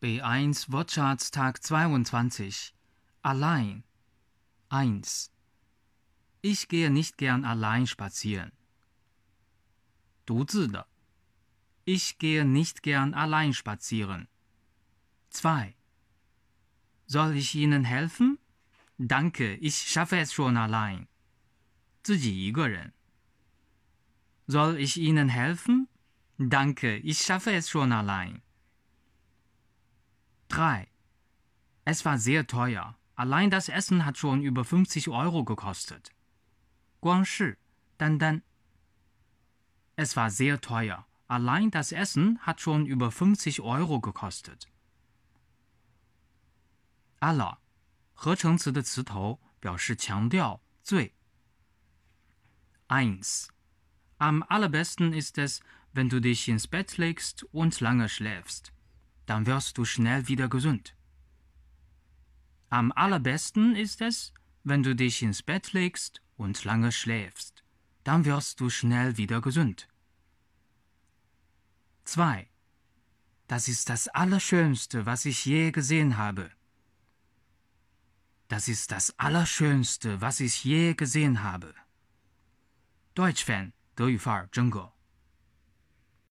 B1 Wortschatztag 22. Allein. 1. Ich gehe nicht gern allein spazieren. 独自的。Ich gehe nicht gern allein spazieren. 2. Soll ich Ihnen helfen? Danke, ich schaffe es schon allein. 自己一个人。Soll ich Ihnen helfen? Danke, ich schaffe es schon allein. 3. Es war sehr teuer. Allein das Essen hat schon über 50 Euro gekostet. 光是，单单。Es war sehr teuer. Allein das Essen hat schon über 50 Euro gekostet. aller 合成词的词头表示强调最。1. Am allerbesten ist es, wenn du dich ins Bett legst und lange schläfst. Dann wirst du schnell wieder gesund. Am allerbesten ist es, wenn du dich ins Bett legst und lange schläfst. Dann wirst du schnell wieder gesund. 2. Das ist das Allerschönste, was ich je gesehen habe. Das ist das Allerschönste, was ich je gesehen habe. Deutsch-Fan, 德语范儿，真哥。